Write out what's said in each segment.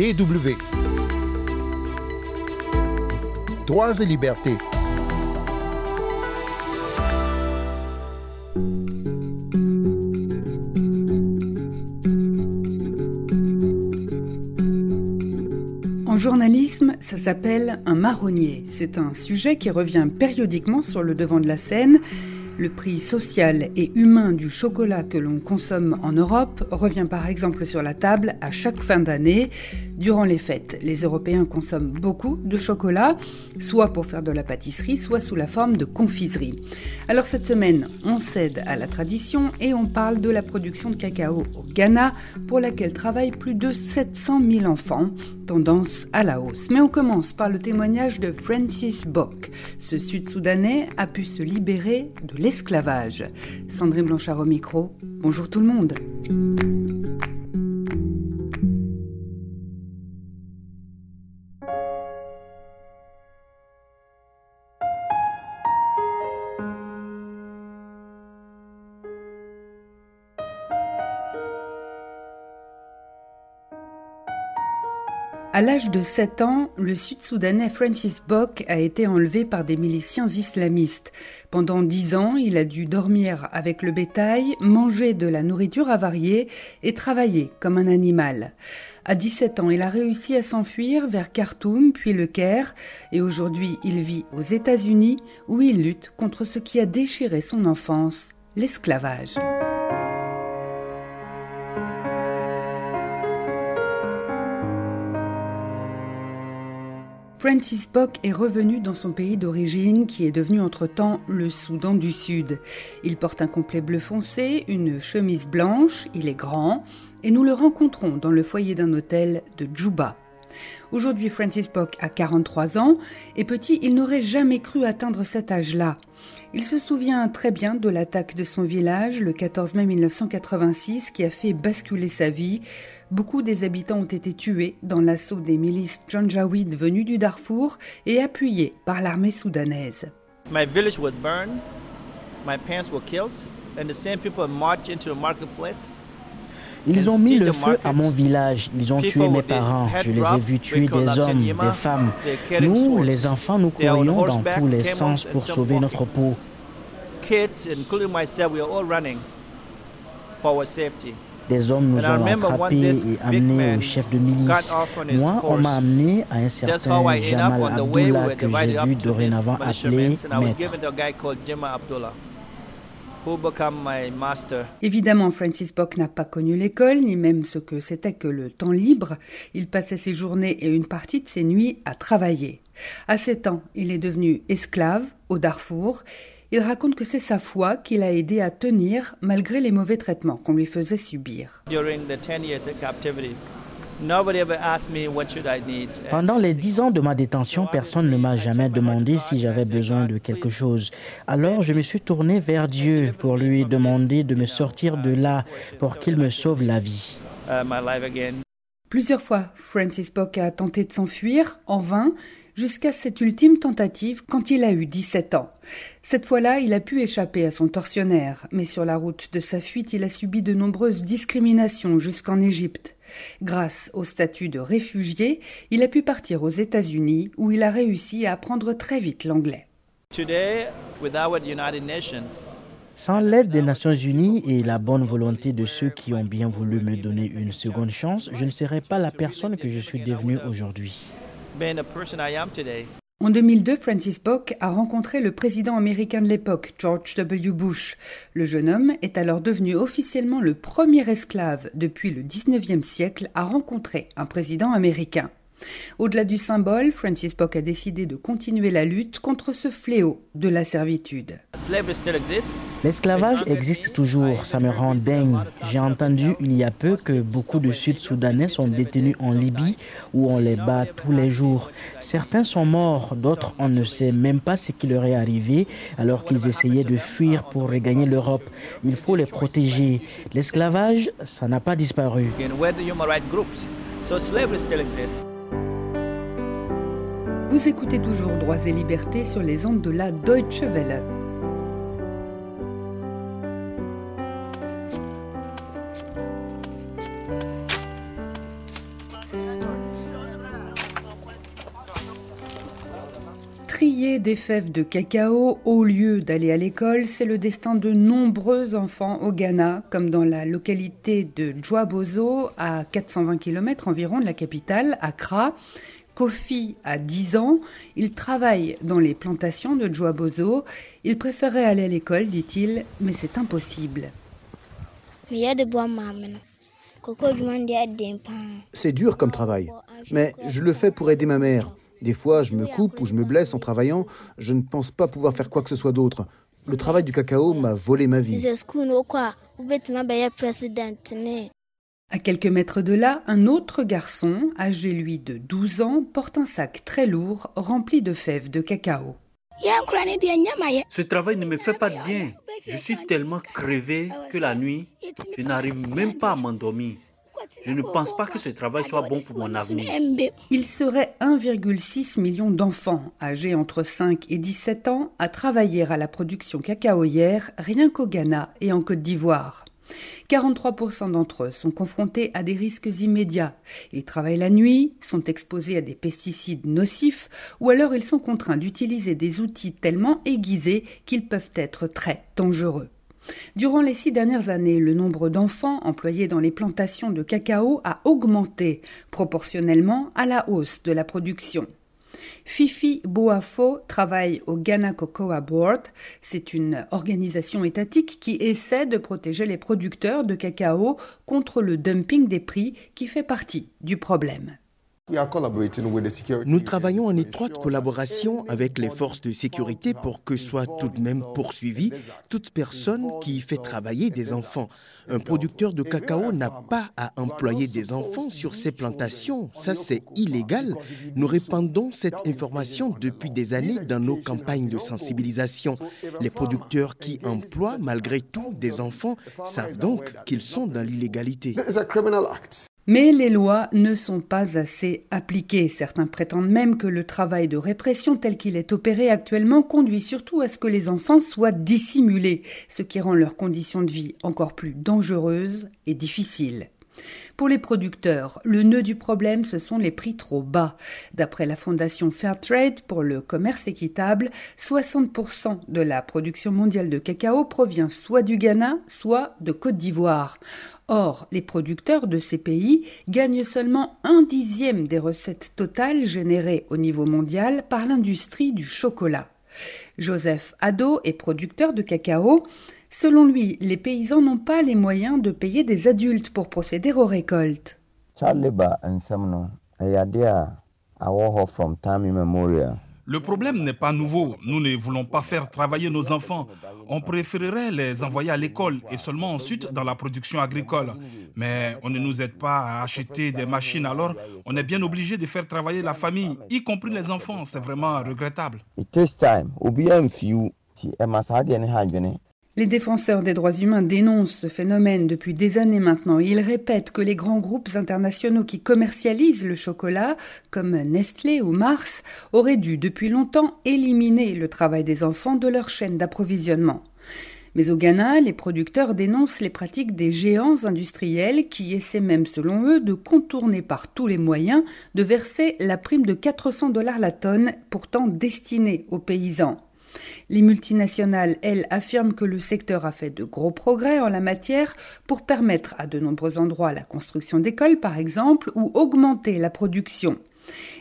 DW. Droits et libertés. En journalisme, ça s'appelle un marronnier. C'est un sujet qui revient périodiquement sur le devant de la scène le prix social et humain du chocolat que l'on consomme en Europe revient par exemple sur la table à chaque fin d'année. Durant les fêtes, les Européens consomment beaucoup de chocolat, soit pour faire de la pâtisserie, soit sous la forme de confiserie. Alors cette semaine, on cède à la tradition et on parle de la production de cacao au Ghana, pour laquelle travaillent plus de 700 000 enfants, tendance à la hausse. Mais on commence par le témoignage de Francis Bock. Ce Sud-Soudanais a pu se libérer de l'esclavage esclavage. Sandrine Blanchard au micro. Bonjour tout le monde. À l'âge de 7 ans, le Sud-Soudanais Francis Bock a été enlevé par des miliciens islamistes. Pendant 10 ans, il a dû dormir avec le bétail, manger de la nourriture avariée et travailler comme un animal. À 17 ans, il a réussi à s'enfuir vers Khartoum puis le Caire et aujourd'hui il vit aux États-Unis où il lutte contre ce qui a déchiré son enfance, l'esclavage. Francis Bock est revenu dans son pays d'origine qui est devenu entre-temps le Soudan du Sud. Il porte un complet bleu foncé, une chemise blanche, il est grand et nous le rencontrons dans le foyer d'un hôtel de Djouba. Aujourd'hui, Francis Bock a 43 ans et petit, il n'aurait jamais cru atteindre cet âge-là. Il se souvient très bien de l'attaque de son village le 14 mai 1986 qui a fait basculer sa vie. Beaucoup des habitants ont été tués dans l'assaut des milices Janjaweed venues du Darfour et appuyés par l'armée soudanaise. My village was burned, my parents were killed, and the same people marched into the marketplace. Ils ont mis le feu à mon village, ils ont tué mes parents, je les ai vus tuer des hommes, des femmes. Nous, les enfants, nous courions dans tous les sens pour sauver notre peau. Des hommes nous ont attrapés et amenés au chef de milice. Moi, on m'a amené à un certain Jamal Abdullah que j'ai dû dorénavant appeler maître. Évidemment, Francis Bock n'a pas connu l'école, ni même ce que c'était que le temps libre. Il passait ses journées et une partie de ses nuits à travailler. À 7 ans, il est devenu esclave au Darfour. Il raconte que c'est sa foi qui l'a aidé à tenir malgré les mauvais traitements qu'on lui faisait subir. Pendant les dix ans de ma détention, personne ne m'a jamais demandé si j'avais besoin de quelque chose. Alors je me suis tourné vers Dieu pour lui demander de me sortir de là pour qu'il me sauve la vie. Plusieurs fois, Francis Bock a tenté de s'enfuir, en vain, jusqu'à cette ultime tentative quand il a eu 17 ans. Cette fois-là, il a pu échapper à son tortionnaire, mais sur la route de sa fuite, il a subi de nombreuses discriminations jusqu'en Égypte. Grâce au statut de réfugié, il a pu partir aux États-Unis où il a réussi à apprendre très vite l'anglais. Sans l'aide des Nations Unies et la bonne volonté de ceux qui ont bien voulu me donner une seconde chance, je ne serais pas la personne que je suis devenue aujourd'hui. En 2002, Francis Bock a rencontré le président américain de l'époque, George W. Bush. Le jeune homme est alors devenu officiellement le premier esclave depuis le 19e siècle à rencontrer un président américain. Au-delà du symbole, Francis Bock a décidé de continuer la lutte contre ce fléau de la servitude. L'esclavage existe toujours, ça me rend dingue. J'ai entendu il y a peu que beaucoup de Sud-Soudanais sont détenus en Libye où on les bat tous les jours. Certains sont morts, d'autres on ne sait même pas ce qui leur est arrivé alors qu'ils essayaient de fuir pour regagner l'Europe. Il faut les protéger. L'esclavage, ça n'a pas disparu. Vous écoutez toujours Droits et Libertés sur les ondes de la Deutsche Welle. Trier des fèves de cacao au lieu d'aller à l'école, c'est le destin de nombreux enfants au Ghana, comme dans la localité de Djwabozo, à 420 km environ de la capitale, Accra. Kofi a 10 ans, il travaille dans les plantations de Djoabozo. Il préférait aller à l'école, dit-il, mais c'est impossible. C'est dur comme travail, mais je le fais pour aider ma mère. Des fois, je me coupe ou je me blesse en travaillant. Je ne pense pas pouvoir faire quoi que ce soit d'autre. Le travail du cacao m'a volé ma vie. À quelques mètres de là, un autre garçon, âgé lui de 12 ans, porte un sac très lourd rempli de fèves de cacao. Ce travail ne me fait pas de bien. Je suis tellement crevé que la nuit, je n'arrive même pas à m'endormir. Je ne pense pas que ce travail soit bon pour mon avenir. Il serait 1,6 million d'enfants âgés entre 5 et 17 ans à travailler à la production cacaoyère rien qu'au Ghana et en Côte d'Ivoire. 43% d'entre eux sont confrontés à des risques immédiats. Ils travaillent la nuit, sont exposés à des pesticides nocifs ou alors ils sont contraints d'utiliser des outils tellement aiguisés qu'ils peuvent être très dangereux. Durant les six dernières années, le nombre d'enfants employés dans les plantations de cacao a augmenté proportionnellement à la hausse de la production. Fifi Boafo travaille au Ghana Cocoa Board. C'est une organisation étatique qui essaie de protéger les producteurs de cacao contre le dumping des prix qui fait partie du problème. Nous travaillons en étroite collaboration avec les forces de sécurité pour que soit tout de même poursuivie toute personne qui fait travailler des enfants. Un producteur de cacao n'a pas à employer des enfants sur ses plantations. Ça, c'est illégal. Nous répandons cette information depuis des années dans nos campagnes de sensibilisation. Les producteurs qui emploient malgré tout des enfants savent donc qu'ils sont dans l'illégalité. Mais les lois ne sont pas assez appliquées. Certains prétendent même que le travail de répression tel qu'il est opéré actuellement conduit surtout à ce que les enfants soient dissimulés, ce qui rend leurs conditions de vie encore plus dangereuses et difficiles. Pour les producteurs, le nœud du problème, ce sont les prix trop bas. D'après la fondation Fairtrade pour le commerce équitable, 60% de la production mondiale de cacao provient soit du Ghana, soit de Côte d'Ivoire. Or, les producteurs de ces pays gagnent seulement un dixième des recettes totales générées au niveau mondial par l'industrie du chocolat. Joseph Addo est producteur de cacao. Selon lui, les paysans n'ont pas les moyens de payer des adultes pour procéder aux récoltes. Le problème n'est pas nouveau. Nous ne voulons pas faire travailler nos enfants. On préférerait les envoyer à l'école et seulement ensuite dans la production agricole. Mais on ne nous aide pas à acheter des machines, alors on est bien obligé de faire travailler la famille, y compris les enfants. C'est vraiment regrettable. Les défenseurs des droits humains dénoncent ce phénomène depuis des années maintenant. Ils répètent que les grands groupes internationaux qui commercialisent le chocolat, comme Nestlé ou Mars, auraient dû depuis longtemps éliminer le travail des enfants de leur chaîne d'approvisionnement. Mais au Ghana, les producteurs dénoncent les pratiques des géants industriels qui essaient même, selon eux, de contourner par tous les moyens de verser la prime de 400 dollars la tonne, pourtant destinée aux paysans. Les multinationales, elles, affirment que le secteur a fait de gros progrès en la matière pour permettre à de nombreux endroits la construction d'écoles, par exemple, ou augmenter la production.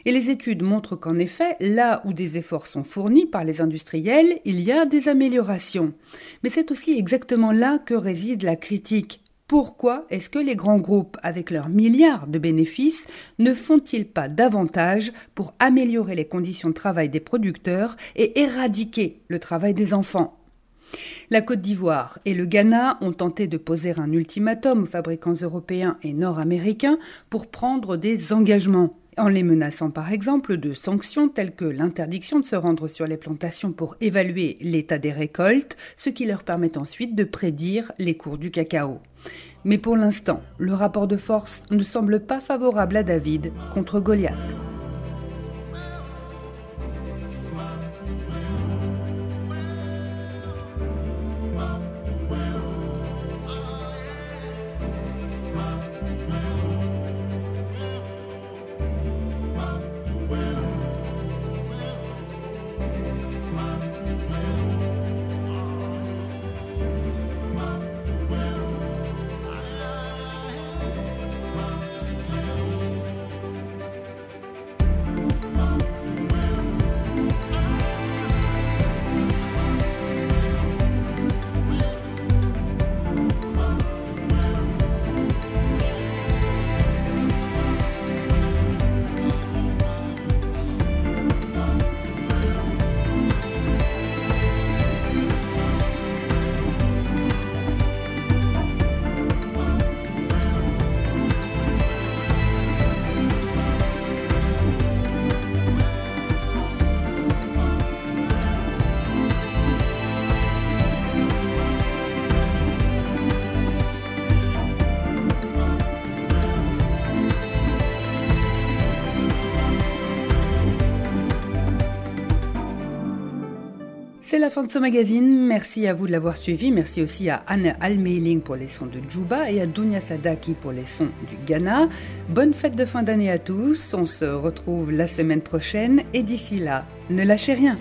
Et les études montrent qu'en effet, là où des efforts sont fournis par les industriels, il y a des améliorations. Mais c'est aussi exactement là que réside la critique. Pourquoi est-ce que les grands groupes, avec leurs milliards de bénéfices, ne font-ils pas davantage pour améliorer les conditions de travail des producteurs et éradiquer le travail des enfants? La Côte d'Ivoire et le Ghana ont tenté de poser un ultimatum aux fabricants européens et nord-américains pour prendre des engagements en les menaçant par exemple de sanctions telles que l'interdiction de se rendre sur les plantations pour évaluer l'état des récoltes, ce qui leur permet ensuite de prédire les cours du cacao. Mais pour l'instant, le rapport de force ne semble pas favorable à David contre Goliath. C'est la fin de ce magazine. Merci à vous de l'avoir suivi. Merci aussi à Anne Almeiling pour les sons de Djouba et à Dunia Sadaki pour les sons du Ghana. Bonne fête de fin d'année à tous. On se retrouve la semaine prochaine et d'ici là, ne lâchez rien.